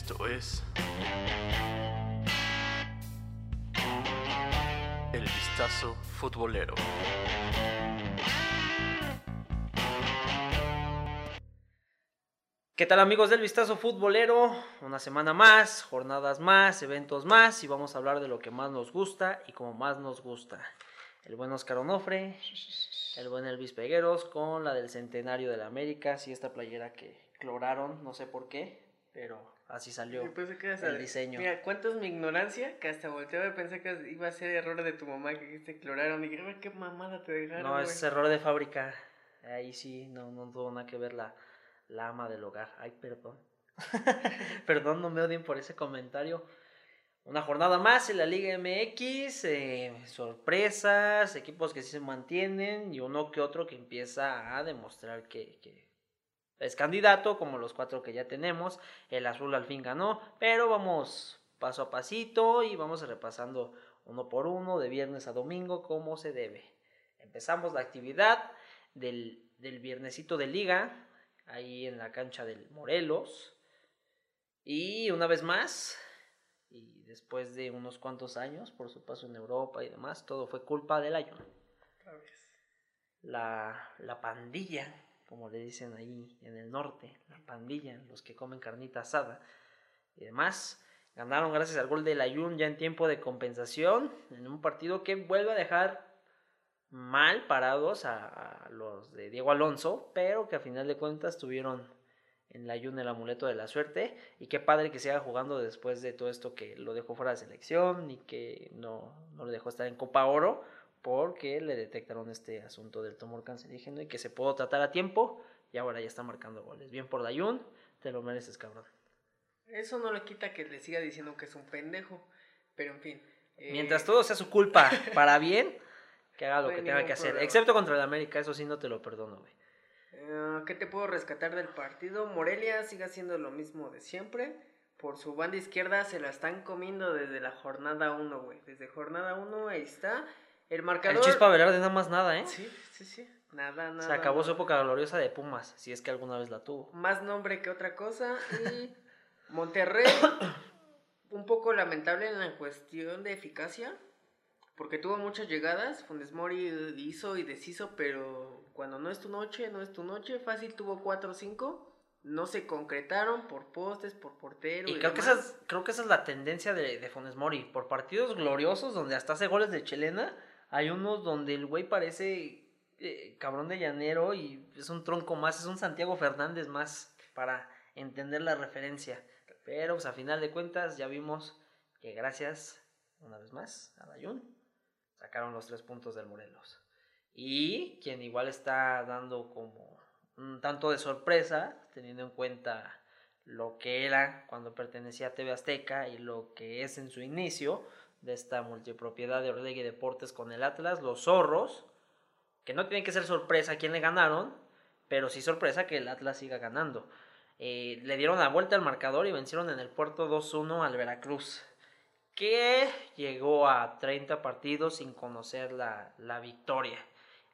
Esto es El Vistazo Futbolero. ¿Qué tal amigos del Vistazo Futbolero? Una semana más, jornadas más, eventos más y vamos a hablar de lo que más nos gusta y como más nos gusta. El buen Oscar Onofre, el buen Elvis Pegueros con la del centenario de la América, sí esta playera que cloraron, no sé por qué, pero así salió Yo pensé que ibas el diseño. Mira, cuánto es mi ignorancia que hasta volteaba y pensé que iba a ser error de tu mamá que te cloraron. Y dije, "Ay, qué mamada te dejaron. No, güey". es error de fábrica. Ahí sí, no, no tuvo nada que ver la, la ama del hogar. Ay, perdón. perdón, no me odien por ese comentario. Una jornada más en la Liga MX, eh, sorpresas, equipos que sí se mantienen y uno que otro que empieza a demostrar que, que es candidato, como los cuatro que ya tenemos. El azul al fin ganó, pero vamos paso a pasito y vamos repasando uno por uno, de viernes a domingo, como se debe. Empezamos la actividad del, del viernesito de liga, ahí en la cancha del Morelos. Y una vez más, y después de unos cuantos años por su paso en Europa y demás, todo fue culpa del ayuno. La, la pandilla, como le dicen ahí en el norte, la pandilla, los que comen carnita asada y demás, ganaron gracias al gol del Ayun ya en tiempo de compensación, en un partido que vuelve a dejar mal parados a, los de Diego Alonso, pero que a final de cuentas tuvieron en la Ayun el amuleto de la suerte, y qué padre que siga jugando después de todo esto que lo dejó fuera de selección y que no, no le dejó estar en Copa Oro, porque le detectaron este asunto del tumor cancerígeno y que se pudo tratar a tiempo y ahora ya está marcando goles. Bien por Dayun, te lo mereces, cabrón. Eso no le quita que le siga diciendo que es un pendejo. Pero en fin. eh, Mientras todo sea su culpa para bien, que haga lo No que tenga que hacer. problema. Excepto contra el América, eso sí no te lo perdono, güey. eh, ¿Qué te puedo rescatar del partido? Morelia sigue haciendo lo mismo de siempre. Por su banda izquierda se la están comiendo desde la jornada 1, güey. Desde jornada 1 ahí está. El marcador. El Chispa Velarde nada más nada, ¿eh? Sí, sí, sí. Nada, nada. Se acabó su época gloriosa de Pumas, si es que alguna vez la tuvo. más nombre que otra cosa. Y Monterrey, un poco lamentable en la cuestión de eficacia, porque tuvo muchas llegadas. Funes Mori hizo y deshizo, pero cuando no es tu noche, no es tu noche. Fácil tuvo 4 o 5. No se concretaron por postes, por portero. Y creo que, esa es, creo que esa es la tendencia de, de Funes Mori. Por partidos gloriosos donde hasta hace goles de chilena, hay unos donde el güey parece eh, cabrón de llanero y es un tronco más, es un Santiago Fernández más para entender la referencia. Pero pues a final de cuentas ya vimos que gracias, una vez más, a Dayun, sacaron los tres puntos del Morelos. Y quien igual está dando como un tanto de sorpresa, teniendo en cuenta lo que era cuando pertenecía a TV Azteca y lo que es en su inicio de esta multipropiedad de Orlegui Deportes con el Atlas, los zorros, que no tiene que ser sorpresa quién le ganaron, pero sí sorpresa que el Atlas siga ganando. Eh, le dieron la vuelta al marcador y vencieron en el puerto 2-1 al Veracruz, que llegó a 30 partidos sin conocer la, la victoria.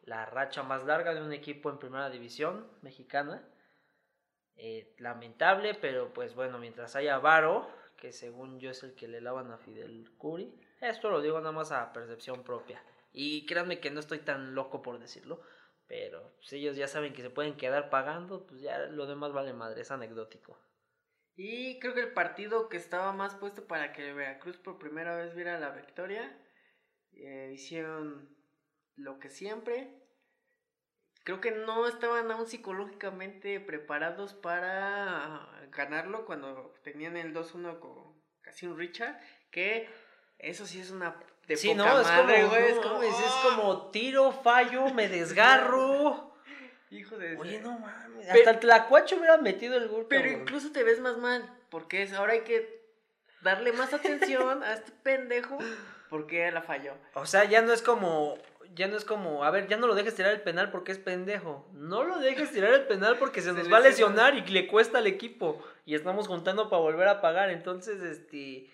La racha más larga de un equipo en primera división mexicana. Eh, lamentable, pero pues bueno, mientras haya Varo, que según yo es el que le lavan a Fidel Curi, esto lo digo nada más a percepción propia. Y créanme que no estoy tan loco por decirlo, pero si ellos ya saben que se pueden quedar pagando, pues ya lo demás vale madre, es anecdótico. Y creo que el partido que estaba más puesto para que Veracruz por primera vez viera la victoria, eh, hicieron lo que siempre. Creo que no estaban aún psicológicamente preparados para ganarlo cuando tenían el 2-1 con casi un Richard, que eso sí es una de sí, poca no, es madre, como, güey, no, como, es, es ¡ah! como tiro, fallo, me desgarro. hijo de Oye, no mames, Pero- hasta el Tlacuacho hubiera metido el gol. Pero cabrón. incluso te ves más mal, porque es, ahora hay que darle más atención a este pendejo porque la falló. O sea, ya no es como, ya no es como, a ver, ya no lo dejes tirar el penal porque es pendejo. No lo dejes tirar el penal porque se Se nos va a lesiona. lesionar y le cuesta al equipo. Y estamos juntando para volver a pagar. Entonces, este,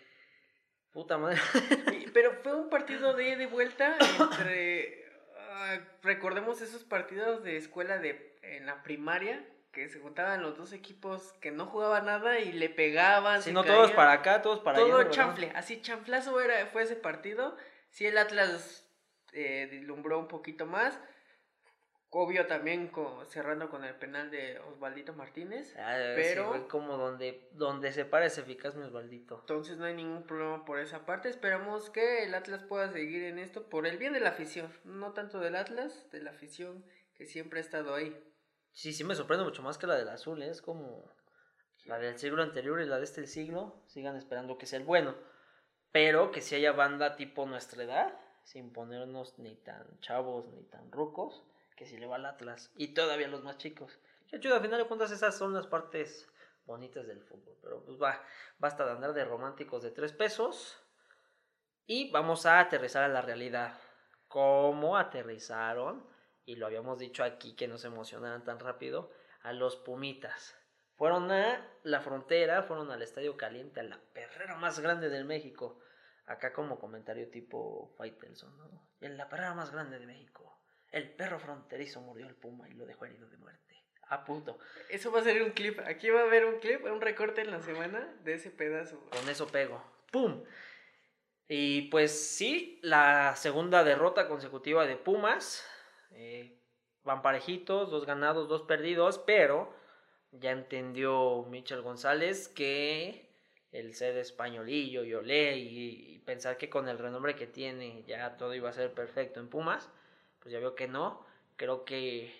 puta madre. Pero fue un partido de ida y vuelta entre... ah, recordemos esos partidos de escuela de en la primaria que se juntaban los dos equipos que no jugaban nada y le pegaban. Si no todos para acá, todos para allá. Todo chanfle, así chanflazo era, fue ese partido. Sí, el Atlas eh, deslumbró un poquito más. Obvio también cerrando con el penal de Osvaldito Martínez. Ah, Pero- sí, como donde, donde se para es eficaz mi Osvaldito. Entonces no hay ningún problema por esa parte. Esperamos que el Atlas pueda seguir en esto por el bien de la afición. No tanto del Atlas, de la afición que siempre ha estado ahí. Sí, sí me sorprende mucho más que la del azul, ¿eh? es como la del siglo anterior y la de este siglo, sigan esperando que sea el bueno, pero que si haya banda tipo nuestra edad, sin ponernos ni tan chavos ni tan rucos, que si le va al Atlas, y todavía los más chicos. Que chido, al final de cuentas esas son las partes bonitas del fútbol, pero pues va, basta de andar de románticos de tres pesos, y vamos a aterrizar a la realidad. ¿Cómo aterrizaron? Y lo habíamos dicho aquí que no se emocionaran tan rápido. A los Pumitas. Fueron a la frontera, fueron al Estadio Caliente, a la perrera más grande del México. Acá como comentario tipo Faitelson, ¿no? En la perrera más grande de México. El perro fronterizo murió al puma y lo dejó herido de muerte. A puto. Eso va a ser un clip. Aquí va a haber un clip, un recorte en la semana de ese pedazo. Con eso pego. ¡Pum! Y pues sí, la segunda derrota consecutiva de Pumas. Eh, van parejitos, dos ganados, dos perdidos, pero ya entendió Michel González que el ser españolillo y olé y, pensar que con el renombre que tiene ya todo iba a ser perfecto en Pumas, pues ya veo que no. Creo que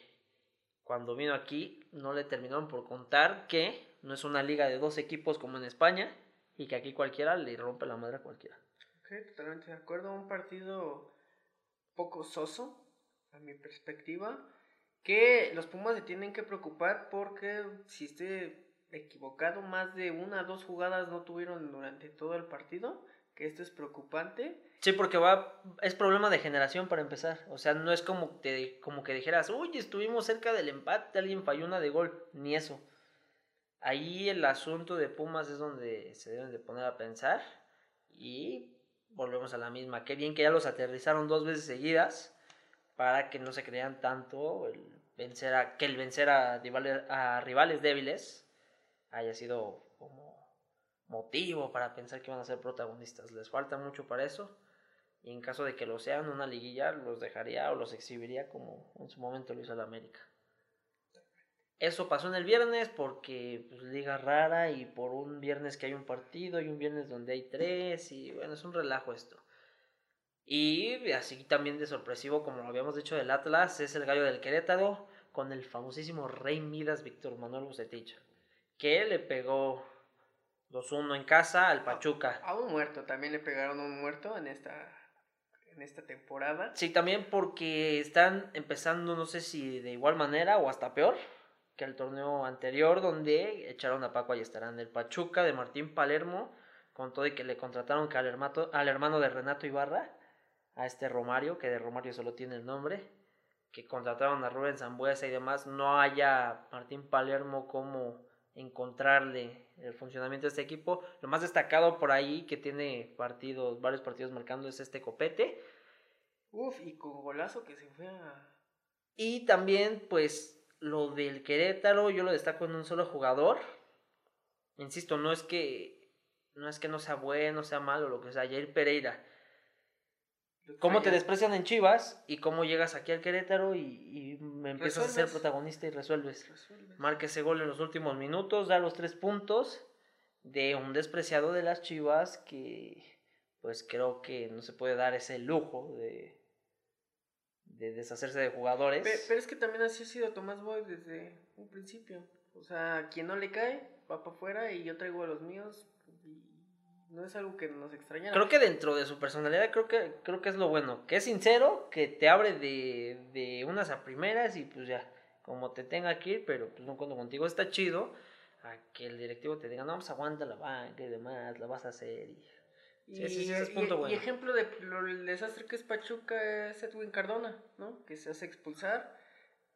cuando vino aquí no le terminaron por contar que no es una liga de dos equipos como en España y que aquí cualquiera le rompe la madre a cualquiera. Ok, totalmente de acuerdo. Un partido poco soso, a mi perspectiva. Que los Pumas se tienen que preocupar porque si estoy equivocado, más de una o dos jugadas no tuvieron durante todo el partido. Que esto es preocupante. Sí, porque va, es problema de generación para empezar. O sea, no es como, te, como que dijeras, uy, estuvimos cerca del empate, alguien falló una de gol. Ni eso. Ahí el asunto de Pumas es donde se deben de poner a pensar. Y volvemos a la misma. Qué bien que ya los aterrizaron dos veces seguidas para que no se crean tanto el vencer a, que el vencer a a rivales débiles haya sido como motivo para pensar que van a ser protagonistas. Les falta mucho para eso. Y en caso de que lo sean, una liguilla los dejaría o los exhibiría como en su momento lo hizo el América. Eso pasó en el viernes porque pues, liga rara y por un viernes que hay un partido y un viernes donde hay tres y bueno, es un relajo esto. Y así también de sorpresivo, como lo habíamos dicho del Atlas, es el gallo del Querétaro con el famosísimo Rey Midas Víctor Manuel Bucetich, que le pegó 2-1 en casa al Pachuca. A un muerto, también le pegaron a un muerto en esta, en esta temporada. Sí, también porque están empezando, no sé si de igual manera o hasta peor que el torneo anterior, donde echaron a Paco Ayestarán del Pachuca, de Martín Palermo, con todo y que le contrataron que al, hermato, al hermano de Renato Ibarra, a este Romario, que de Romario solo tiene el nombre, que contrataron a Rubén Zambuesa y demás, no haya Martín Palermo como encontrarle el funcionamiento de este equipo. Lo más destacado por ahí que tiene partidos, varios partidos marcando es este copete. Uf, y con golazo que se fue a... Y también, pues, lo del Querétaro, yo lo destaco en un solo jugador. Insisto, no es que no es que no sea bueno, sea malo, lo que sea, Jair Pereira. ¿Cómo te desprecian en Chivas y cómo llegas aquí al Querétaro y, y me empiezas a ser protagonista y resuelves? Resuelves. Marca ese gol en los últimos minutos, da los tres puntos de un despreciado de las Chivas que pues creo que no se puede dar ese lujo de, de deshacerse de jugadores. Pe- Pero es que también así ha sido Tomás Boy desde un principio. O sea, quien no le cae, va para afuera y yo traigo a los míos. Y no es algo que nos extrañara. Creo que dentro de su personalidad creo que creo que es lo bueno, que es sincero, que te abre de, de unas a primeras y pues ya, como te tenga que ir, pero pues no cuento contigo, está chido a que el directivo te diga, no, pues aguanta la banca y demás, la vas a hacer y Y, Sí, sí, sí, ese es y- punto y bueno. ejemplo de lo- el desastre que es Pachuca es Edwin Cardona, ¿no? Que se hace expulsar.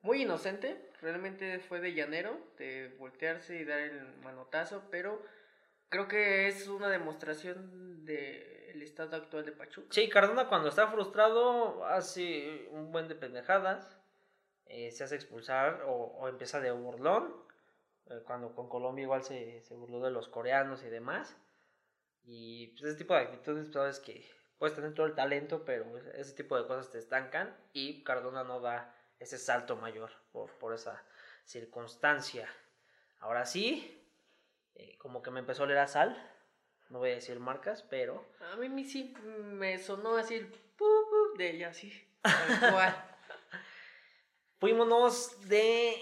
Muy inocente, realmente fue de llanero, de voltearse y dar el manotazo, pero creo que es una demostración del estado actual de Pachuca. Sí, Cardona cuando está frustrado hace un buen de pendejadas. eh, se hace expulsar o, o empieza de burlón, eh, cuando con Colombia igual se, se burló de los coreanos y demás. Y pues, ese tipo de actitudes, sabes que puedes tener todo el talento, pero ese tipo de cosas te estancan y Cardona no da ese salto mayor por, por esa circunstancia. Ahora sí, eh, como que me empezó a oler a sal, no voy a decir marcas, pero A mí mi- sí me sonó así el pu, pu de ella, así. Tal cual. fuímonos de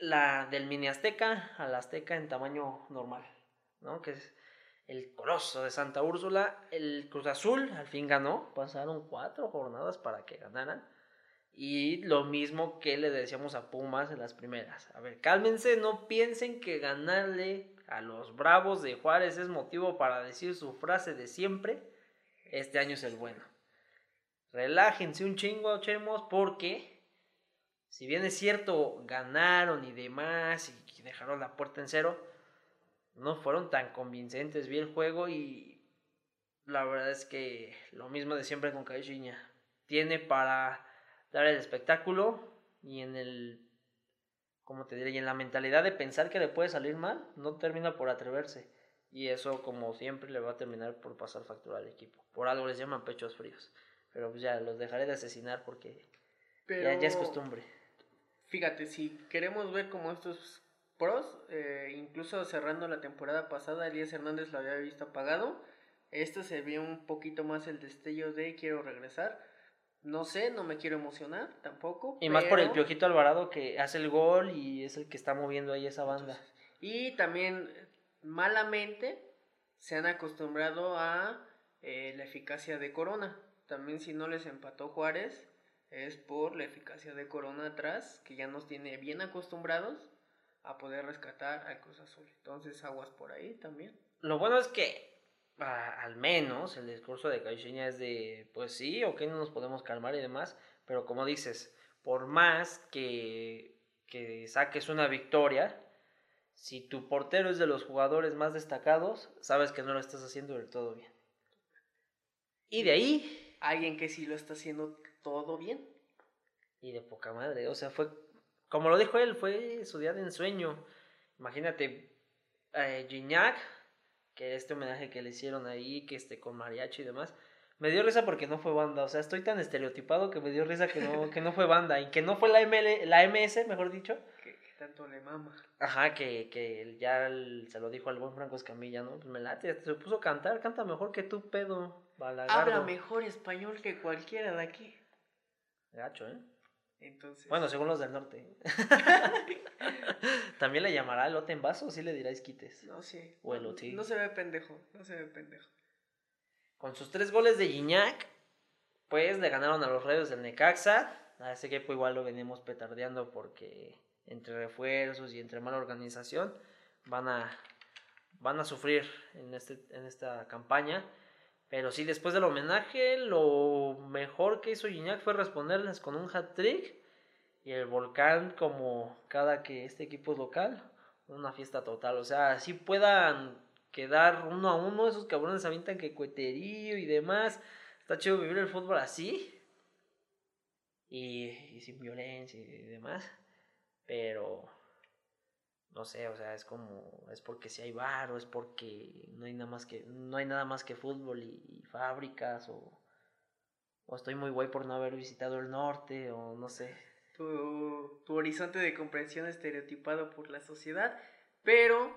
la, del mini Azteca al Azteca en tamaño normal, ¿no? Que es el coloso de Santa Úrsula. El Cruz Azul al fin ganó, pasaron cuatro jornadas para que ganaran. Y lo mismo que le decíamos a Pumas en las primeras. A ver, cálmense, no piensen que ganarle a los Bravos de Juárez es motivo para decir su frase de siempre. Este año es el bueno. Relájense un chingo, chemos, porque si bien es cierto, ganaron y demás y dejaron la puerta en cero, no fueron tan convincentes. Vi el juego y la verdad es que lo mismo de siempre con Caixinha. Tiene para dar el espectáculo y en el, como te diré, y en la mentalidad de pensar que le puede salir mal, no termina por atreverse. Y eso, como siempre, le va a terminar por pasar factura al equipo. Por algo les llaman pechos fríos. Pero pues ya los dejaré de asesinar porque Pero, ya, ya es costumbre. Fíjate, si queremos ver como estos pros, eh, incluso cerrando la temporada pasada, Elías Hernández lo había visto apagado. Esto se vio un poquito más el destello de quiero regresar. No sé, no me quiero emocionar tampoco. Y más por el Piojito Alvarado que hace el gol y es el que está moviendo ahí esa banda. Y también malamente se han acostumbrado a eh, la eficacia de Corona. También si no les empató Juárez es por la eficacia de Corona atrás, que ya nos tiene bien acostumbrados a poder rescatar al Cruz Azul. Entonces aguas por ahí también. Lo bueno es que al menos el discurso de Caixinha es de, pues sí, ok, no nos podemos calmar y demás, pero como dices, por más que, que saques una victoria, si tu portero es de los jugadores más destacados, sabes que no lo estás haciendo del todo bien. Y de ahí, Alguien que sí lo está haciendo todo bien. y de poca madre, o sea, fue, como lo dijo él, fue su día de ensueño. Imagínate, eh, Gignac, que este homenaje que le hicieron ahí, que este con mariachi y demás, me dio risa porque no fue banda, o sea, estoy tan estereotipado que me dio risa que no, que no fue banda, y que no fue la, ML, la MS, mejor dicho, Que, que tanto le mama. ajá, que, que ya el- se lo dijo al buen Franco Escamilla, ¿no? Pues me late, se puso a cantar, canta mejor que tú, pedo, balagardo. Habla mejor español que cualquiera de aquí. Gacho, ¿eh? Entonces. Bueno, según los del norte. ¿También le llamará elote en vaso o sí le dirá esquites? No sé. O no, elote. no se ve pendejo. No se ve pendejo. Con sus tres goles de Gignac, pues le ganaron a los Rayos del Necaxa. A ese equipo igual lo venimos petardeando porque entre refuerzos y entre mala organización van a, van a sufrir en, este, en esta campaña. Pero sí, después del homenaje, lo mejor que hizo Gignac fue responderles con un hat-trick. Y el Volcán, como cada que este equipo es local, una fiesta total. O sea, así puedan quedar uno a uno, esos cabrones avientan que cueterío y demás. Está chido vivir el fútbol así. Y, y sin violencia y demás. Pero no sé, o sea, es como es porque si hay bar o es porque no hay nada más que no hay nada más que fútbol y, fábricas o o estoy muy guay por no haber visitado el norte o no sé. tu, tu horizonte de comprensión estereotipado por la sociedad, pero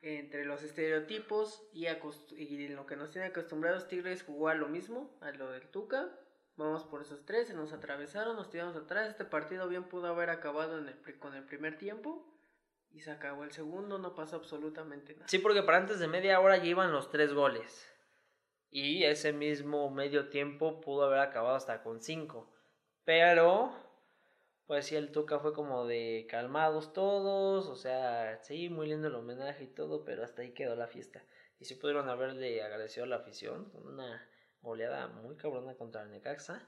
entre los estereotipos y, y lo que nos tiene acostumbrados, Tigres jugó a lo mismo, a lo del Tuca. Vamos por esos tres, se nos atravesaron, nos tiramos atrás. Este partido bien pudo haber acabado en el, con el primer tiempo y se acabó el segundo, no pasó absolutamente nada. Sí, porque para antes de media hora ya iban los tres goles. Y ese mismo medio tiempo pudo haber acabado hasta con cinco. Pero, pues sí, el Tuca fue como de calmados todos. O sea, sí, muy lindo el homenaje y todo, pero hasta ahí quedó la fiesta. Y sí pudieron haberle agradecido la afición con una goleada muy cabrona contra el Necaxa.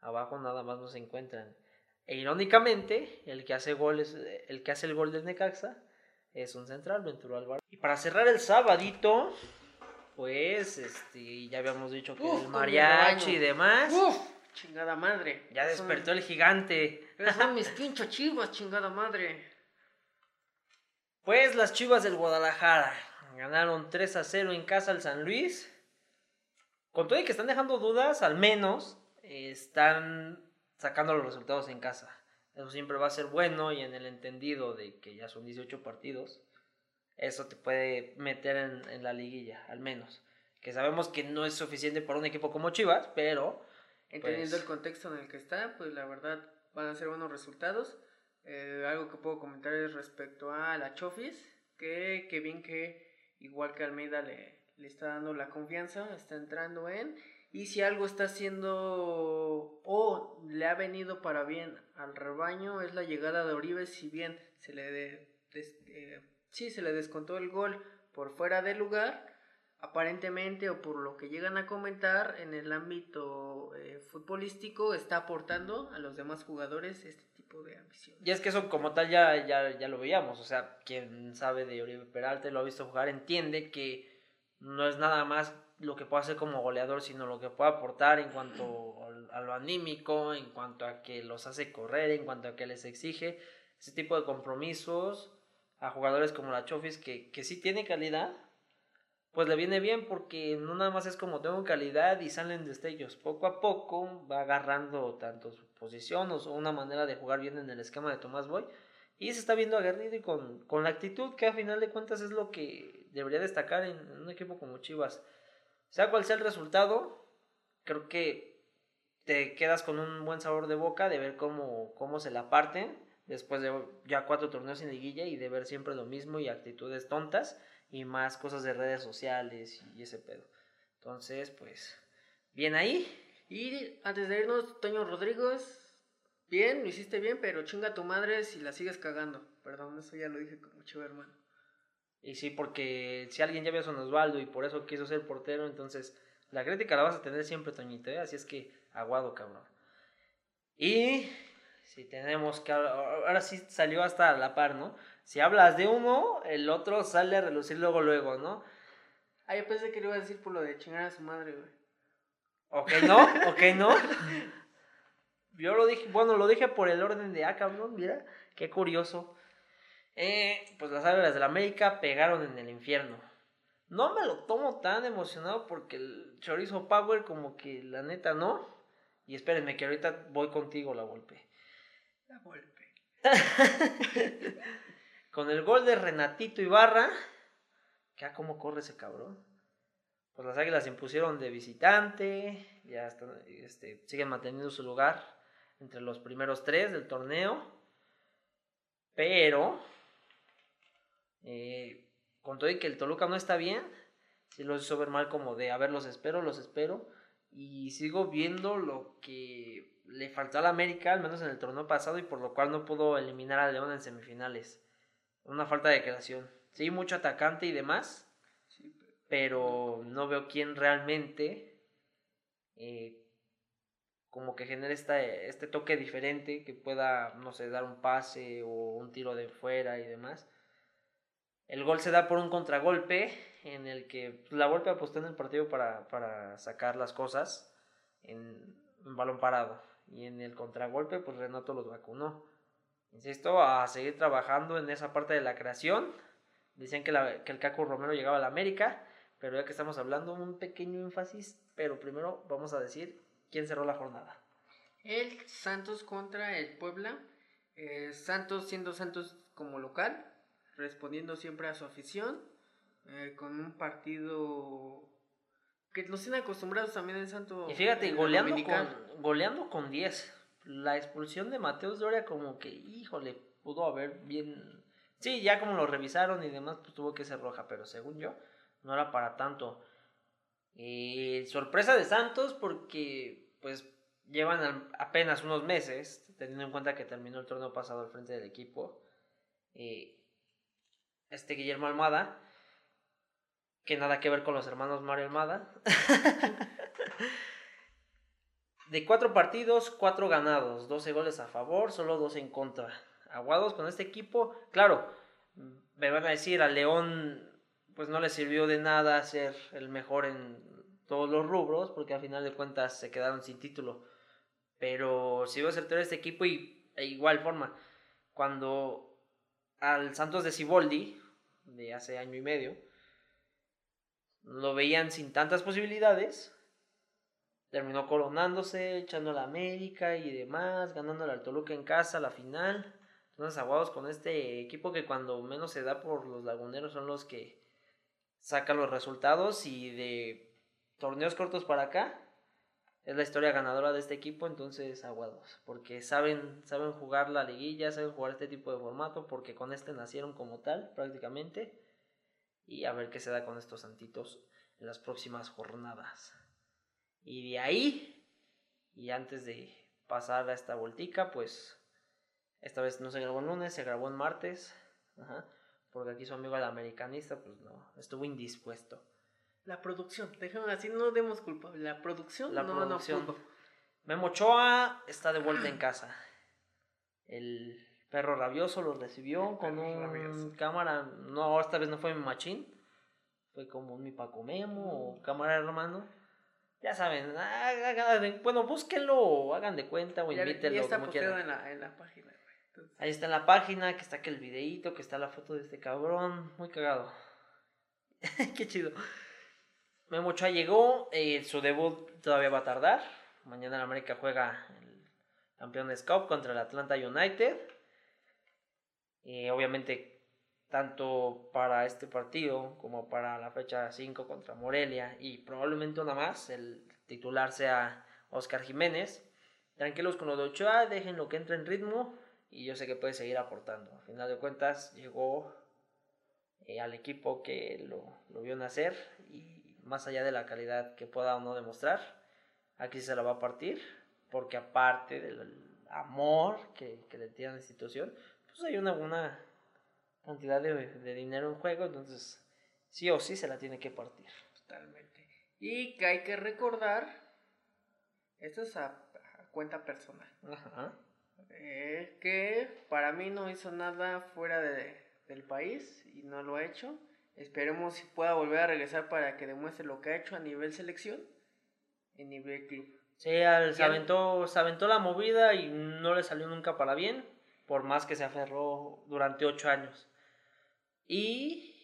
Abajo nada más no se encuentran. E irónicamente, el que hace goles, el que hace el gol del Necaxa es un central, Ventura Álvarez. Y para cerrar el sabadito, pues este, ya habíamos dicho que Uf, el mariachi y demás. Uf, chingada madre. Ya Son- despertó el gigante. Son mis pincho chivas, chingada madre. Pues las Chivas del Guadalajara ganaron 3 a 0 en casa al San Luis. Con todo y que están dejando dudas, al menos están sacando los resultados en casa. Eso siempre va a ser bueno y en el entendido de que ya son 18 partidos, eso te puede meter en, en la liguilla, al menos. Que sabemos que no es suficiente para un equipo como Chivas, pero Entendiendo Pues- el contexto en el que está, pues la verdad van a ser buenos resultados. Eh, algo que puedo comentar es respecto a la Chofis, que, que bien que igual que Almeida le, le está dando la confianza, está entrando en, y si algo está haciendo o le ha venido para bien al rebaño es la llegada de Oribe, si bien se le, de- des- eh, se le descontó el gol por fuera de lugar, aparentemente o por lo que llegan a comentar en el ámbito eh, futbolístico está aportando a los demás jugadores este tipo de ambición. Y es que eso como tal ya, ya, ya lo veíamos, o sea, quien sabe de Oribe Peralta lo ha visto jugar entiende que no es nada más lo que puede hacer como goleador, sino lo que puede aportar en cuanto a lo anímico, en cuanto a que los hace correr, en cuanto a que les exige ese tipo de compromisos a jugadores como la Chofis que, que sí tiene calidad, pues le viene bien porque no nada más es como tengo calidad y salen destellos. Poco a poco va agarrando tanto su posición o una manera de jugar bien en el esquema de Tomás Boy. Y se está viendo aguerrido y con, con la actitud que a final de cuentas es lo que debería destacar en un equipo como Chivas. Sea cual sea el resultado, creo que te quedas con un buen sabor de boca de ver cómo, cómo se la parten después de ya cuatro torneos en liguilla y de ver siempre lo mismo y actitudes tontas y más cosas de redes sociales y ese pedo. Entonces, pues, bien ahí. Y antes de irnos, Toño Rodríguez, bien, lo hiciste bien, pero chinga tu madre si la sigues cagando. Perdón, eso ya lo dije como chivo hermano. Y sí, porque si alguien ya vio a Osvaldo y por eso quiso ser portero, entonces la crítica la vas a tener siempre, Toñito, ¿eh? Así es que aguado, cabrón. Y si tenemos que ahora sí salió hasta a la par, ¿no? Si hablas de uno, el otro sale a relucir luego, luego, ¿no? Ah, yo pensé que le iba a decir por lo de chingar a su madre, güey. Ok, no, ok, no. Yo lo dije, bueno, lo dije por el orden de, ah, cabrón, mira, qué curioso. Eh, pues las águilas del América pegaron en el infierno. No me lo tomo tan emocionado porque el chorizo Power como que la neta no. Y espérenme que ahorita voy contigo la golpe. La golpe. Con el gol de Renatito Ibarra, que ah, cómo corre ese cabrón. Pues las águilas se impusieron de visitante, ya están, este, siguen manteniendo su lugar entre los primeros tres del torneo. Pero, eh, con todo y que el Toluca no está bien, si los hizo ver mal como de, a ver, los espero, los espero. Y sigo viendo lo que le faltó al América, al menos en el torneo pasado, y por lo cual no pudo eliminar a León en semifinales. Una falta de creación. Sí, mucho atacante y demás, Sí, pero- pero no veo quién realmente eh, como que genere esta, este toque diferente que pueda, no sé, dar un pase o un tiro de fuera y demás. El gol se da por un contragolpe en el que pues, la Volpe apostó en el partido para, para sacar las cosas en, en balón parado. Y en el contragolpe, pues Renato los vacunó. Insisto, a seguir trabajando en esa parte de la creación. Decían que, la- que el Caco Romero llegaba a la América, pero ya que estamos hablando, un pequeño énfasis. Pero primero vamos a decir quién cerró la jornada. El Santos contra el Puebla. Eh, Santos siendo Santos como local, respondiendo siempre a su afición, eh, con un partido que nos tienen acostumbrados también en Santos. Y fíjate, goleando con, goleando con 10. La expulsión de Mateus Doria como que, híjole, pudo haber bien... Sí, ya como lo revisaron y demás, pues tuvo que ser roja, pero según yo, no era para tanto. Eh, sorpresa de Santos porque pues llevan al- apenas unos meses, teniendo en cuenta que terminó el torneo pasado al frente del equipo. Eh, este Guillermo Almada, que nada que ver con los hermanos Mario Almada. De cuatro partidos, cuatro ganados, 12 goles a favor, solo dos en contra. Aguados con este equipo, claro, me van a decir, a León pues no le sirvió de nada ser el mejor en todos los rubros, porque al final de cuentas se quedaron sin título. Pero sí va a ser todo este equipo y de igual forma, cuando al Santos de Ciboldi, de hace año y medio, lo veían sin tantas posibilidades, terminó coronándose, echando a la América y demás, ganándole al Toluca en casa la final. Entonces, aguados con este equipo que cuando menos se da por los laguneros son los que sacan los resultados y de torneos cortos para acá es la historia ganadora de este equipo, entonces aguados, porque saben, saben jugar la liguilla, saben jugar este tipo de formato, porque con este nacieron como tal prácticamente, y a ver qué se da con estos santitos en las próximas jornadas. Y de ahí, y antes de pasar a esta voltica, pues esta vez no se grabó el lunes, se grabó en martes, porque aquí su amigo el americanista, pues no, estuvo indispuesto. La producción, déjame así, no demos culpa. La producción, La no, producción. no Memo Ochoa está de vuelta en casa. El perro rabioso lo recibió con un rabioso. cámara. No, esta vez no fue mi machín. Fue como mi Paco Memo o cámara hermano. Ya saben, hagan- bueno, búsquenlo o hagan de cuenta o Ya, ya invítenlo está como posteado quieran. en la, en la página. güey. Entonces, Ahí está en la página, que está que el videíto, que está la foto de este cabrón. Muy cagado. Qué chido. Memo Ochoa llegó, eh, su debut todavía va a tardar. Mañana el América juega el Campeones Cup contra el Atlanta United. Obviamente, tanto para este partido como para la fecha 5 contra Morelia y probablemente una más, el titular sea Oscar Jiménez. Tranquilos con lo de Ochoa, déjenlo que entre en ritmo y yo sé que puede seguir aportando. A final de cuentas, llegó eh, al equipo que lo, lo vio nacer y más allá de la calidad que pueda o no demostrar, aquí se la va a partir porque aparte del amor que, que le tiene a la institución, pues hay una buena cantidad de, de dinero en juego, entonces sí o sí se la tiene que partir. totalmente. Y que hay que recordar, esto es a, a cuenta personal, Ajá. eh, que para mí no hizo nada fuera de, del país y no lo ha hecho. Esperemos si pueda volver a regresar para que demuestre lo que ha hecho a nivel selección, en nivel club. Sí, se, Ya- aventó, se aventó la movida y no le salió nunca para bien, por más que se aferró durante ocho años. Y,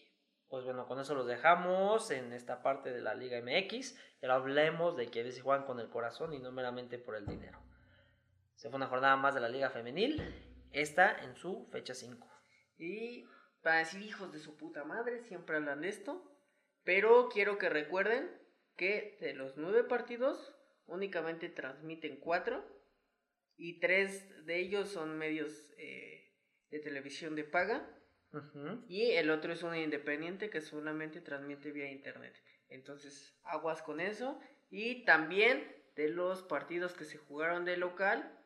pues bueno, con eso los dejamos en esta parte de la Liga MX. Y ahora hablemos de quienes se juegan con el corazón y no meramente por el dinero. Se fue una jornada más de la Liga Femenil, esta en su fecha 5. Y para decir hijos de su puta madre, siempre hablan de esto. Pero quiero que recuerden que de los nueve partidos, únicamente transmiten cuatro. Y tres de ellos son medios eh, de televisión de paga. Y el otro es un independiente que solamente transmite vía internet. Entonces, aguas con eso. Y también de los partidos que se jugaron de local,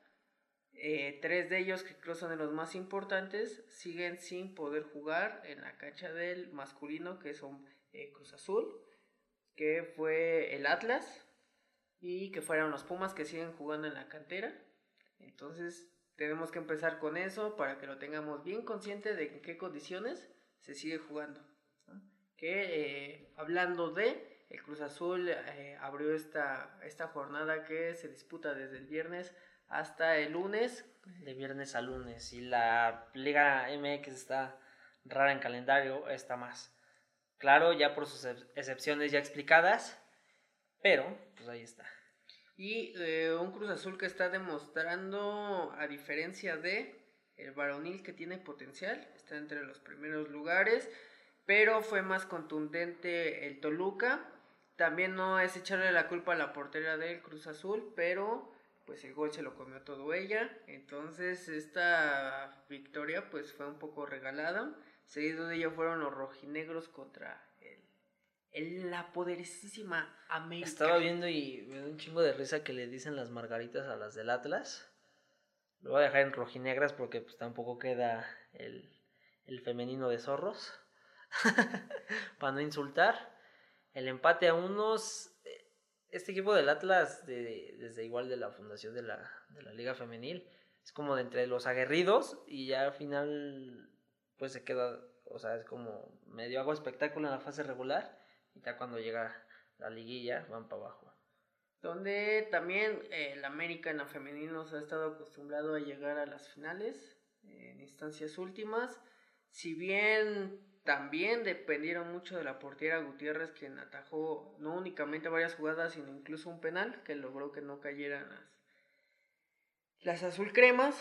eh, tres de ellos que creo son de los más importantes, siguen sin poder jugar en la cancha del masculino, que son eh, Cruz Azul, que fue el Atlas, y que fueron los Pumas que siguen jugando en la cantera. Entonces, tenemos que empezar con eso para que lo tengamos bien consciente de en qué condiciones se sigue jugando. Que eh, hablando de, el Cruz Azul eh, abrió esta, esta jornada que se disputa desde el viernes hasta el lunes. De viernes a lunes. Y la Liga MX está rara en calendario, está más. Claro, ya por sus ex- excepciones ya explicadas, pero pues ahí está. Y eh, un Cruz Azul que está demostrando, a diferencia de el varonil que tiene potencial, está entre los primeros lugares, pero fue más contundente el Toluca. También no es echarle la culpa a la portera del Cruz Azul, pero pues el gol se lo comió todo ella. Entonces esta victoria pues fue un poco regalada. Seguido de ella fueron los rojinegros contra el, la poderosísima América. Estaba viendo y me da un chingo de risa que le dicen las margaritas a las del Atlas. Lo voy a dejar en rojinegras porque pues tampoco queda el, el femenino de zorros. Para no insultar. El empate a unos. Eh, Este equipo del Atlas, de- desde igual de la fundación de la, de la Liga Femenil, es como de entre los aguerridos y ya al final pues se queda, o sea, es como medio hago espectáculo en la fase regular y ya cuando llega la liguilla van para abajo. donde también eh, el América en la femenino se ha estado acostumbrado a llegar a las finales en instancias últimas. Si bien también dependieron mucho de la portera Gutiérrez, quien atajó no únicamente varias jugadas, sino incluso un penal que logró que no cayeran las, las azul cremas.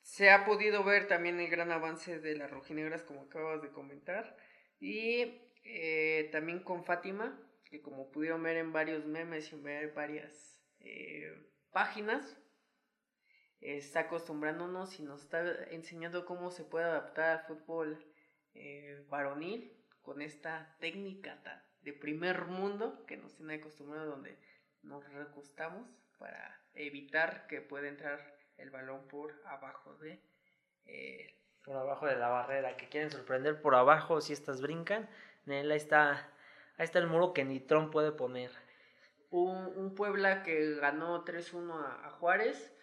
Se ha podido ver también el gran avance de las rojinegras, como acabas de comentar. Y eh, también con Fátima, que como pudieron ver en varios memes y ver varias eh, páginas, está acostumbrándonos y nos está enseñando cómo se puede adaptar al fútbol eh, varonil con esta técnica de primer mundo que nos tiene acostumbrados donde nos recostamos para evitar que pueda entrar el balón por abajo de eh, por abajo de la barrera que quieren sorprender por abajo si estas brincan ahí está Ahí está el muro que ni Trump puede poner. Un, Puebla que ganó 3-1 a, Juárez,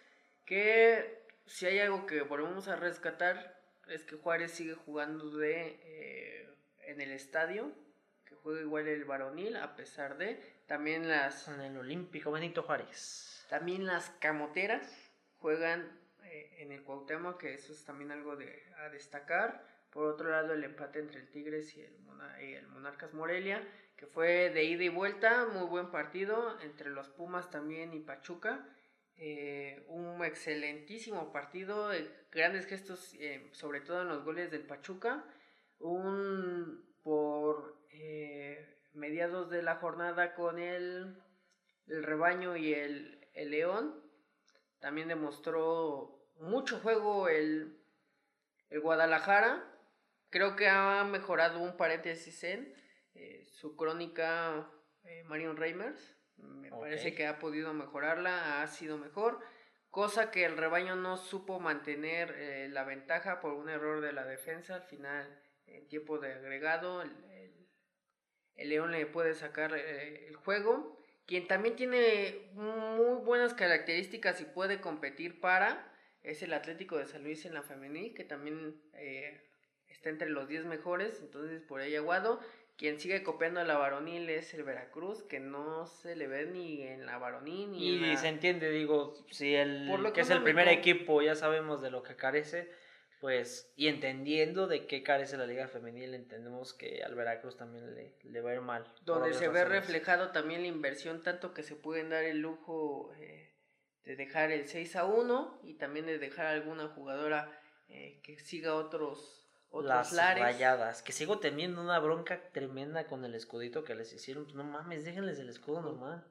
que si hay algo que volvemos a rescatar es que Juárez sigue jugando de eh, en el estadio, que juega igual el varonil a pesar de también las en el Olímpico Benito Juárez. También las camoteras juegan eh, en el Cuauhtémoc, que eso es también algo de, a destacar. Por otro lado, el empate entre el Tigres y el, el Monarcas Morelia, que fue de ida y vuelta, muy buen partido, entre los Pumas también y Pachuca. Eh, un excelentísimo partido, eh, grandes gestos, eh, sobre todo en los goles del Pachuca. Un por mediados de la jornada con el, el rebaño y el, el León. También demostró mucho juego el, el Guadalajara Creo que ha mejorado un paréntesis en su crónica Marion Reimers. Me parece que ha podido mejorarla, ha sido mejor. Cosa que el rebaño no supo mantener eh, la ventaja por un error de la defensa. Al final, en tiempo de agregado, el, León le puede sacar el juego. Quien también tiene muy buenas características y puede competir para es el Atlético de San Luis en la femenil, que también está entre los 10 mejores, entonces por ahí Aguado. Quien sigue copiando a la varonil es el Veracruz, que no se le ve ni en la varonil ni y se entiende, digo, si el que es el primer equipo ya sabemos de lo que carece, pues, y entendiendo de qué carece la liga femenil, entendemos que al Veracruz también le, le va a ir mal. Donde se ve reflejado también la inversión, tanto que se pueden dar el lujo eh, de dejar el 6 a 1 y también de dejar alguna jugadora eh, que siga otros las rayadas. Que sigo teniendo una bronca tremenda con el escudito que les hicieron. No mames, déjenles el escudo normal.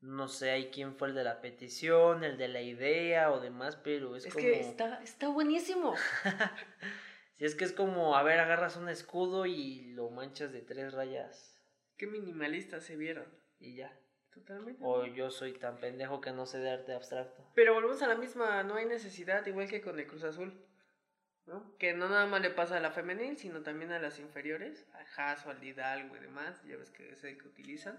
No sé hay quién fue el de la petición, el de la idea o demás, pero es, es como. que está, está buenísimo. si es que es como, a ver, agarras un escudo y lo manchas de tres rayas. Qué minimalistas se vieron. Y ya. Totalmente. O yo soy tan pendejo que no sé de arte abstracto. Pero volvemos a la misma, no hay necesidad, igual que con el Cruz Azul. Que no nada más le pasa a la femenil, sino también a las inferiores, a Haas o al Hidalgo y demás, ya ves que es el que utilizan.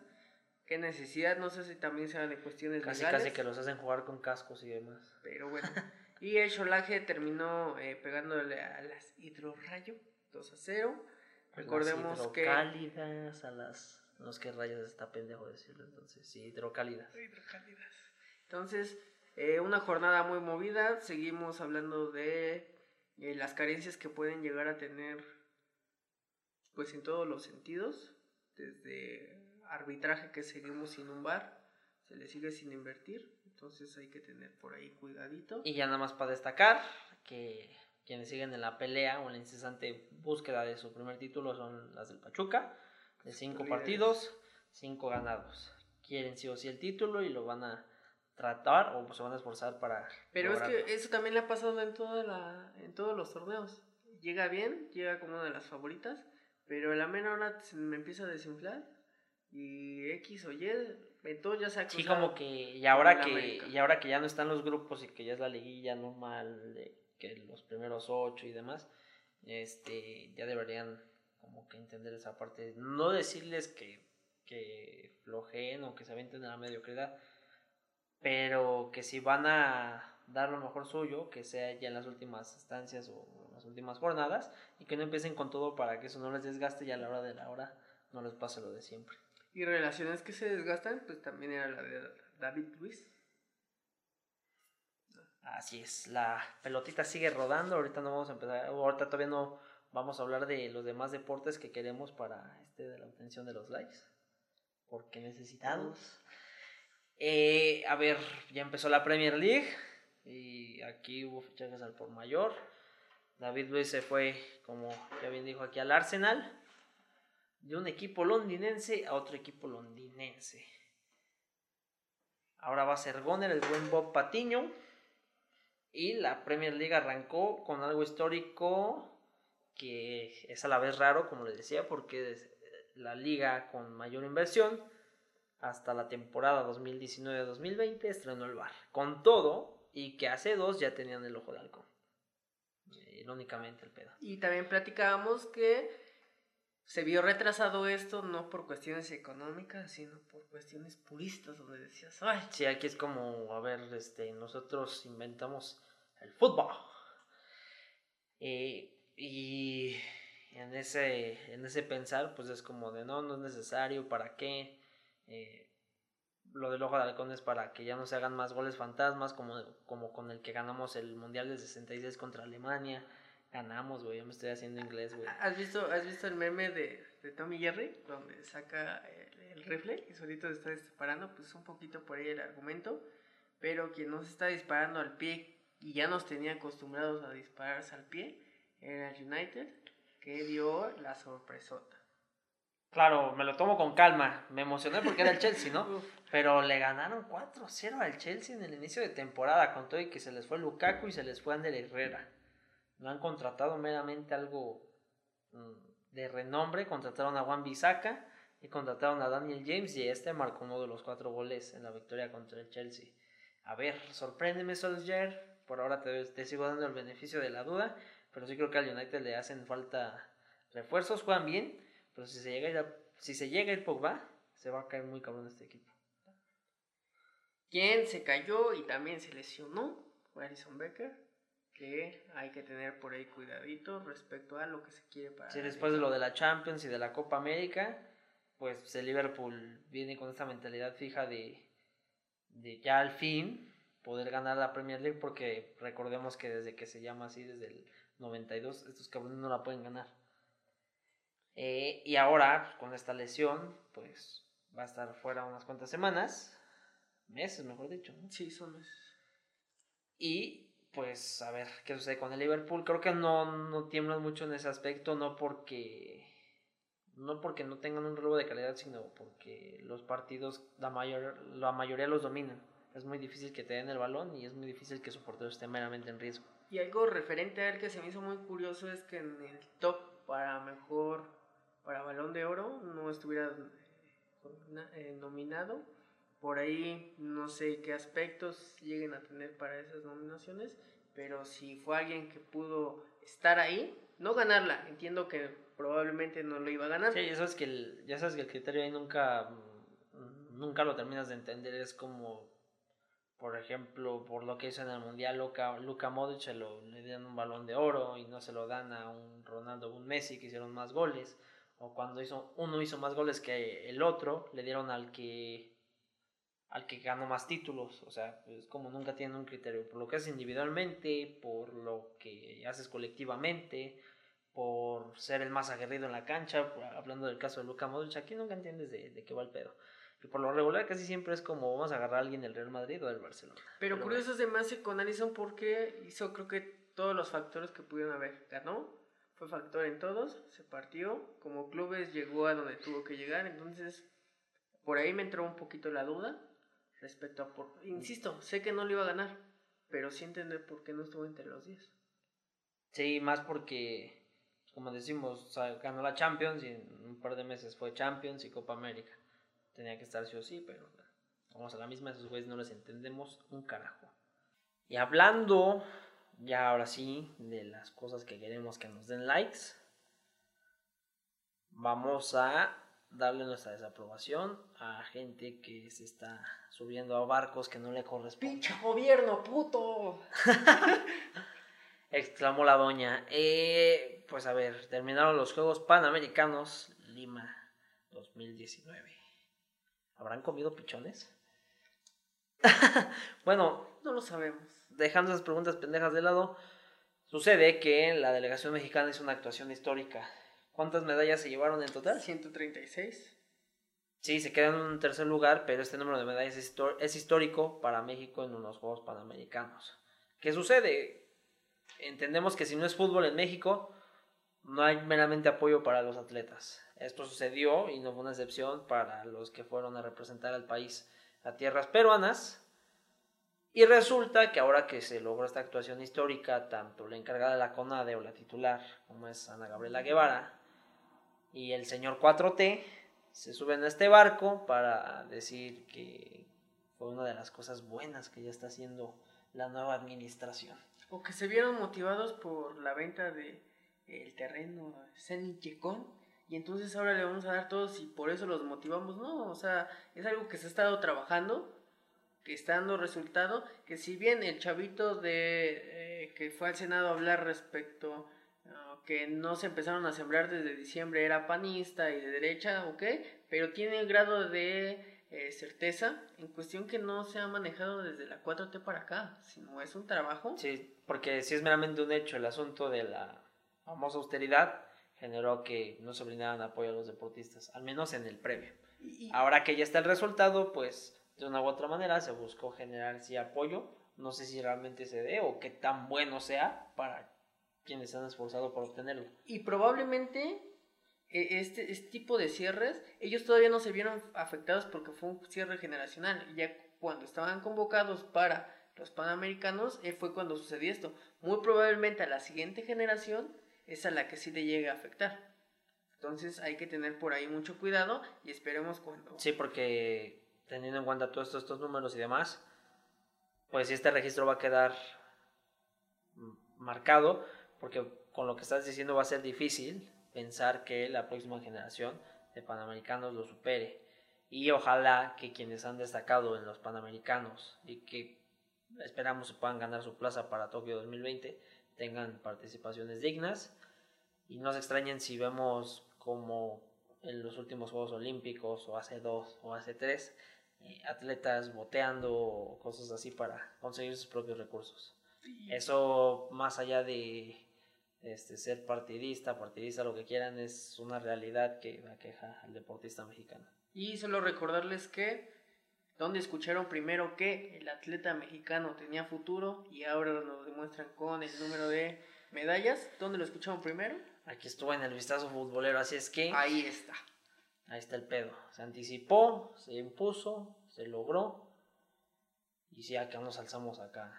¿Qué necesidad? No sé si también sea de cuestiones casi, Casi que los hacen jugar con cascos y demás. Pero bueno. y el Cholaje terminó eh, pegándole a las Hidrorrayo 2 a 0. Recordemos las hidrocálidas, a las... No es que rayos está pendejo decirlo, entonces sí, hidrocálidas. Hidrocálidas. Entonces, eh, una jornada muy movida. Seguimos hablando de eh, las carencias que pueden llegar a tener pues en todos los sentidos, desde arbitraje que seguimos sin un bar, se le sigue sin invertir, entonces hay que tener por ahí cuidadito. Y ya nada más para destacar que quienes siguen en la pelea o en la incesante búsqueda de su primer título son las del Pachuca, de cinco partidos, cinco ganados. Quieren sí o sí el título y lo van a tratar o se van a esforzar para. Pero es que eso también le ha pasado en, toda la, en todos los torneos. Llega bien, llega como una de las favoritas, pero a la menor hora se me empieza a desinflar y X o Y, todo ya se ha Sí, como que y ahora que y ahora que ya no están los grupos y que ya es la liguilla normal que los primeros ocho y demás, este ya deberían como que entender esa parte, no decirles que que flojeen o que se aventen de la mediocridad, pero que si van a dar lo mejor suyo, que sea ya en las últimas instancias o en las últimas jornadas, y que no empiecen con todo para que eso no les desgaste y a la hora de la hora no les pase lo de siempre. Y relaciones que se desgastan, pues también era la de David Luis. Así es, la pelotita sigue rodando, ahorita no vamos a empezar, ahorita todavía no vamos a hablar de los demás deportes que queremos para este de la obtención de los likes, porque necesitamos. Eh, a ver, ya empezó la Premier League y aquí hubo fichajes al por mayor. David Luis se fue, como ya bien dijo aquí, al Arsenal, de un equipo londinense a otro equipo londinense. Ahora va a ser Goner, el buen Bob Patiño. Y la Premier League arrancó con algo histórico que es a la vez raro, como les decía, porque es la liga con mayor inversión hasta la temporada 2019-2020 estrenó el bar. Con todo, y que hace dos ya tenían el ojo de halcón. Eh, irónicamente el pedo. Y también platicábamos que se vio retrasado esto no por cuestiones económicas, sino por cuestiones puristas, donde decías, ay. Sí, aquí es como, a ver, este, nosotros inventamos el fútbol. Eh, y en ese, en ese pensar, pues es como de no, no es necesario, ¿para qué? Eh, lo del ojo de halcón es para que ya no se hagan más goles fantasmas, como, como con el que ganamos el Mundial del 66 contra Alemania Ganamos, güey. Yo me estoy haciendo inglés, güey. ¿Has visto, ¿Has visto el meme de, de Tommy Jerry? Donde saca el, rifle y solito está disparando. Pues un poquito por ahí el argumento. Pero quien nos está disparando al pie y ya nos tenía acostumbrados a dispararse al pie era el United, que dio la sorpresota. Claro, me lo tomo con calma. Me emocioné porque era el Chelsea, ¿no? Pero le ganaron 4-0 al Chelsea en el inicio de temporada, con todo y que se les fue Lukaku y se les fue Ander Herrera. No han contratado meramente algo mm, de renombre. Contrataron a Juan Bisaca y contrataron a Daniel James y este marcó uno de los cuatro goles en la victoria contra el Chelsea. A ver, sorpréndeme Solskjaer. Por ahora te, te sigo dando el beneficio de la duda, pero sí creo que al United le hacen falta refuerzos. Juegan bien, pero si se llega a ir, si se llega a ir Pogba, se va a caer muy cabrón este equipo. ¿Quién se cayó y también se lesionó? Fue Alison Becker que hay que tener por ahí cuidadito respecto a lo que se quiere para. Sí, después de lo de la Champions y de la Copa América, pues el Liverpool viene con esta mentalidad fija de, de ya al fin poder ganar la Premier League, porque recordemos que desde que se llama así, desde el 92, estos cabrones no la pueden ganar. Eh, y ahora, con esta lesión, pues va a estar fuera unas cuantas semanas, meses, mejor dicho. Sí, son meses. Y pues a ver qué sucede con el Liverpool. Creo que no, no tiemblan mucho en ese aspecto, no porque no porque no tengan un relevo de calidad, sino porque los partidos la mayor la mayoría los dominan. Es muy difícil que te den el balón y es muy difícil que su portero esté meramente en riesgo. Y algo referente a él que se me hizo muy curioso es que en el top para mejor para balón de oro no estuviera eh, nominado por ahí no sé qué aspectos lleguen a tener para esas nominaciones, pero si fue alguien que pudo estar ahí, no ganarla, entiendo que probablemente no lo iba a ganar. Sí, ya sabes que el, ya sabes que el criterio ahí nunca, mm, nunca lo terminas de entender, es como, por ejemplo, por lo que hizo en el Mundial, Luka, Luka Modric le dieron un balón de oro y no se lo dan a un Ronaldo o un Messi que hicieron más goles, o cuando hizo, uno hizo más goles que el otro, le dieron al que al que ganó más títulos. O sea, es como nunca tienen un criterio. Por lo que haces individualmente, por lo que haces colectivamente, por ser el más aguerrido en la cancha. Hablando del caso de Luka Modric, aquí nunca entiendes de, qué va el pedo. Y por lo regular casi siempre es como vamos a agarrar a alguien del Real Madrid o del Barcelona. Pero, curioso es de más con Alisson porque hizo creo que todos los factores que pudieron haber. Ganó, fue factor en todos, se partió, como clubes llegó a donde tuvo que llegar, entonces por ahí me entró un poquito la duda respecto a por... Insisto, sé que no lo iba a ganar, pero sí entender por qué no estuvo entre los 10. Sí, más porque, como decimos, ganó la Champions y en un par de meses fue Champions y Copa América. Tenía que estar sí o sí, pero vamos a la misma, esos güeyes no les entendemos un carajo. Y hablando ya ahora sí de las cosas que queremos que nos den likes, vamos a darle nuestra desaprobación a gente que se está subiendo a barcos que no le corresponden. ¡Pinche gobierno, puto! Exclamó la doña. Eh, pues a ver, terminaron los Juegos Panamericanos Lima 2019. ¿Habrán comido pichones? bueno, no lo sabemos. Dejando esas preguntas pendejas de lado, sucede que la delegación mexicana hizo una actuación histórica. ¿Cuántas medallas se llevaron en total? 136. Sí, se queda en un tercer lugar, pero este número de medallas es, es histórico para México en unos Juegos Panamericanos. ¿Qué sucede? Entendemos que si no es fútbol en México, no hay meramente apoyo para los atletas. Esto sucedió y no fue una excepción para los que fueron a representar al país a tierras peruanas. Y resulta que ahora que se logró esta actuación histórica, tanto la encargada de la CONADE o la titular, como es Ana Gabriela Guevara, y el señor 4T, se suben a este barco para decir que fue una de las cosas buenas que ya está haciendo la nueva administración. O que se vieron motivados por la venta de el terreno Yecón y entonces ahora le vamos a dar todos y por eso los motivamos. No, o sea, es algo que se ha estado trabajando, que está dando resultado, que si bien el chavito de eh, que fue al Senado a hablar respecto que no se empezaron a sembrar desde diciembre era panista y de derecha, ok, pero tiene el grado de eh, certeza en cuestión que no se ha manejado desde la 4T para acá, sino es un trabajo. Sí, porque si es meramente un hecho el asunto de la famosa austeridad, generó que no se brindaran apoyo a los deportistas, al menos en el previo. Ahora que ya está el resultado, pues de una u otra manera se buscó generar ese apoyo. No sé si realmente se dé o qué tan bueno sea para quienes se han esforzado por obtenerlo. Y probablemente e, este, este, tipo de cierres, ellos todavía no se vieron afectados porque fue un cierre generacional. Ya cuando estaban convocados para los Panamericanos eh, fue cuando sucedió esto. Muy probablemente a la siguiente generación es a la que sí le llegue a afectar. Entonces hay que tener por ahí mucho cuidado y esperemos cuando... Sí, porque teniendo en cuenta todos estos, estos números y demás, pues este registro va a quedar marcado, porque con lo que estás diciendo va a ser difícil pensar que la próxima generación de panamericanos lo supere. Y ojalá que quienes han destacado en los panamericanos y que esperamos puedan ganar su plaza para Tokio 2020 tengan participaciones dignas y no se extrañen si vemos como en los últimos Juegos Olímpicos o hace dos o hace tres atletas boteando o cosas así para conseguir sus propios recursos. Eso más allá de este, ser partidista, partidista, lo que quieran, es una realidad que aqueja al deportista mexicano. Y solo recordarles que donde escucharon primero que el atleta mexicano tenía futuro y ahora nos demuestran con el número de medallas. ¿Dónde lo escucharon primero? Aquí estuvo en el vistazo futbolero, así es que... Ahí está. Ahí está el pedo. Se anticipó, se impuso, se logró. Y sí, acá nos alzamos acá.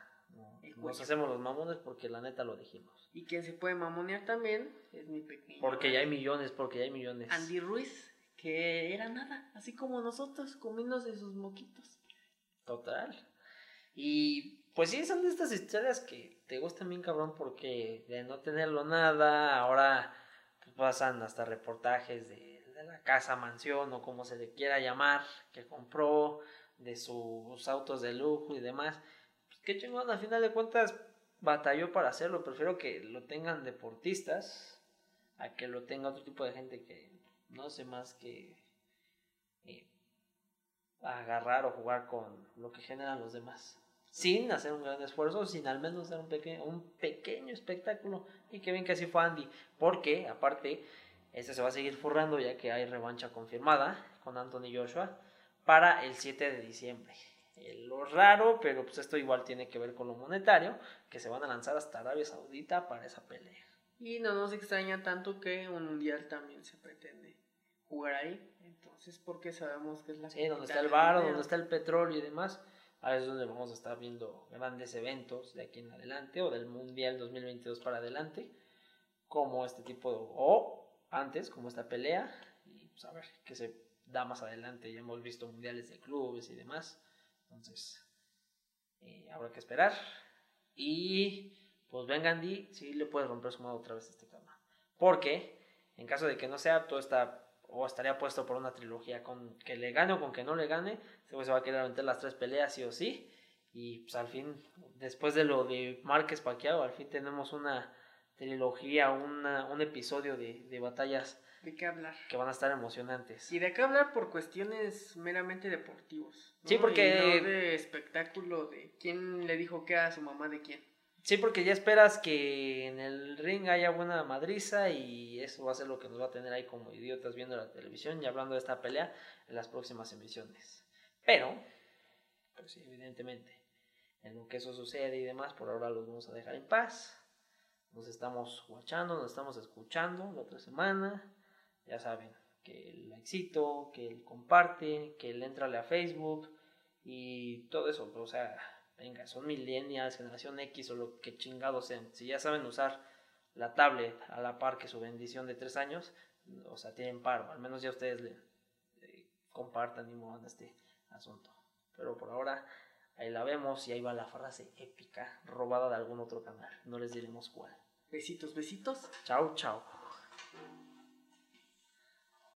nos hacemos los mamones porque la neta lo dijimos. Y quien se puede mamonear también es mi pequeño. Porque ya hay millones, porque ya hay millones. Andy Ruiz que era nada, así como nosotros, comiéndose sus moquitos. Total. Y pues sí, son de estas historias que te gustan bien cabrón porque de no tenerlo nada, ahora pues, pasan hasta reportajes de, la casa, mansión o como se le quiera llamar, que compró, de sus autos de lujo y demás. Pues qué chingón, a final de cuentas batalló para hacerlo, prefiero que lo tengan deportistas a que lo tenga otro tipo de gente que no sé más que eh, agarrar o jugar con lo que generan los demás. Sin hacer un gran esfuerzo, sin al menos hacer un pequeño, un pequeño espectáculo. Y que bien que así fue Andy. Porque, aparte, este se va a seguir forrando ya que hay revancha confirmada con Anthony Joshua para el 7 de diciembre. Eh, lo raro, pero pues esto igual tiene que ver con lo monetario, que se van a lanzar hasta Arabia Saudita para esa pelea. Y no nos extraña tanto que un mundial también se pretende jugar ahí. Entonces, porque sabemos que es la... Sí, donde está el bar, donde está el petróleo y demás. Ahí es donde vamos a estar viendo grandes eventos de aquí en adelante o del Mundial 2022 para adelante. Como este tipo de... o antes, como esta pelea. Y pues a ver qué se da más adelante. Ya hemos visto mundiales de clubes y demás. Entonces, eh, habrá que esperar. Y pues venga Andy, sí le puede romper su mano otra vez este cama. Porque en caso de que no sea, todo está o estaría puesto por una trilogía con que le gane o con que no le gane, se va a querer aventar las tres peleas sí o sí. Y pues al fin, después de lo de Márquez Paquiao, al fin tenemos una trilogía, una, un episodio de, de batallas ¿De qué hablar? que van a estar emocionantes. Y de qué hablar por cuestiones meramente deportivos. ¿no? Sí, porque- Y no de espectáculo de quién le dijo qué a su mamá de quién. Sí, porque ya esperas que en el ring haya buena madriza y eso va a ser lo que nos va a tener ahí como idiotas viendo la televisión y hablando de esta pelea en las próximas emisiones. Pero, pues sí, evidentemente, en lo que eso sucede y demás, por ahora los vamos a dejar en paz. Nos estamos guachando, nos estamos escuchando la otra semana. Ya saben, que el éxito, que el comparte, que el entrale a Facebook y todo eso, o sea, venga, son millennials, generación X o lo que chingados sean. Si ya saben usar la tablet a la par que su bendición de tres años, o sea, tienen paro. Al menos ya ustedes le, compartan y muevan este asunto. Pero por ahora, ahí la vemos y ahí va la frase épica robada de algún otro canal. No les diremos cuál. Besitos, besitos. Chao, chao.